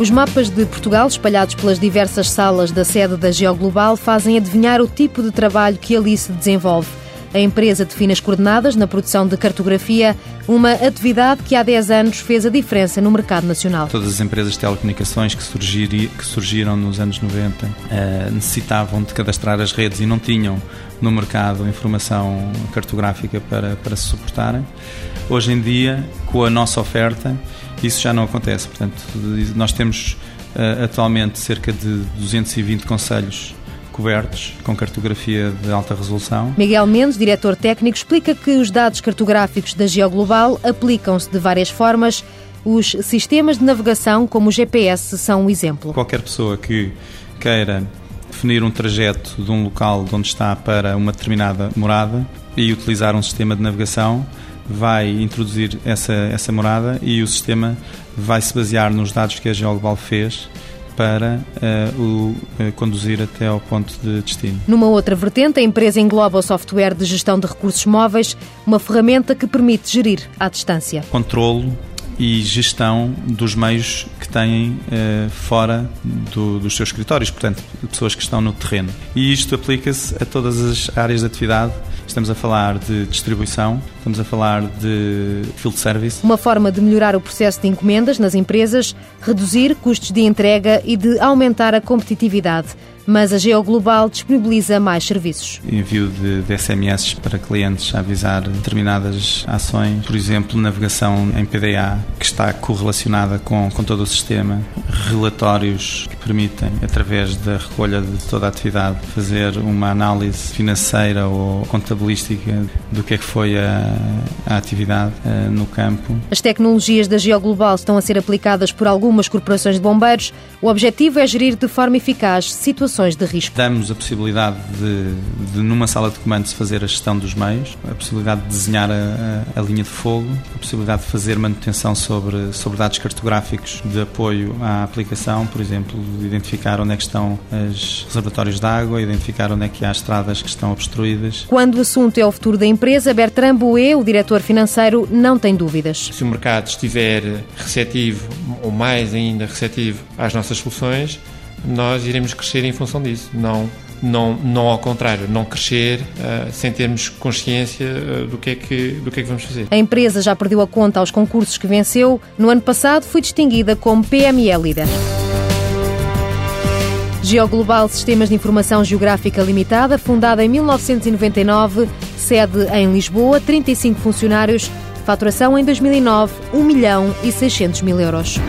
Os mapas de Portugal, espalhados pelas diversas salas da sede da Geoglobal, fazem adivinhar o tipo de trabalho que ali se desenvolve. A empresa define as coordenadas na produção de cartografia, uma atividade que há 10 anos fez a diferença no mercado nacional. Todas as empresas de telecomunicações que, surgir, que surgiram nos anos 90 eh, necessitavam de cadastrar as redes e não tinham no mercado informação cartográfica para, para se suportarem. Hoje em dia, com a nossa oferta, isso já não acontece. Portanto, nós temos uh, atualmente cerca de 220 conselhos cobertos com cartografia de alta resolução. Miguel Mendes, diretor técnico, explica que os dados cartográficos da Geoglobal aplicam-se de várias formas. Os sistemas de navegação, como o GPS, são um exemplo. Qualquer pessoa que queira definir um trajeto de um local de onde está para uma determinada morada e utilizar um sistema de navegação vai introduzir essa, essa morada e o sistema vai se basear nos dados que a GeoGlobal fez para uh, o uh, conduzir até ao ponto de destino. Numa outra vertente, a empresa engloba o software de gestão de recursos móveis, uma ferramenta que permite gerir à distância. Controlo e gestão dos meios que têm uh, fora do, dos seus escritórios, portanto, pessoas que estão no terreno. E isto aplica-se a todas as áreas de atividade Estamos a falar de distribuição, estamos a falar de field service. Uma forma de melhorar o processo de encomendas nas empresas, reduzir custos de entrega e de aumentar a competitividade mas a Geoglobal disponibiliza mais serviços. Envio de, de SMS para clientes a avisar determinadas ações, por exemplo, navegação em PDA, que está correlacionada com, com todo o sistema, relatórios que permitem, através da recolha de toda a atividade, fazer uma análise financeira ou contabilística do que é que foi a, a atividade uh, no campo. As tecnologias da Geoglobal estão a ser aplicadas por algumas corporações de bombeiros. O objetivo é gerir de forma eficaz situações situações de risco. Damos a possibilidade de, de numa sala de comando, se fazer a gestão dos meios, a possibilidade de desenhar a, a, a, linha de fogo, a possibilidade de fazer manutenção sobre, sobre dados cartográficos de apoio à aplicação, por exemplo, de identificar onde é que estão os reservatórios de água, identificar onde é que há estradas que estão obstruídas. Quando o assunto é o futuro da empresa, Bertrand Bouet, o diretor financeiro, não tem dúvidas. Se o mercado estiver receptivo, ou mais ainda receptivo às nossas soluções, nós iremos crescer em função disso, não não, não ao contrário, não crescer uh, sem termos consciência uh, do, que é que, do que é que vamos fazer. A empresa já perdeu a conta aos concursos que venceu. No ano passado foi distinguida como PME Líder. Geoglobal Sistemas de Informação Geográfica Limitada, fundada em 1999, sede em Lisboa, 35 funcionários, faturação em 2009, 1 milhão e 600 mil euros.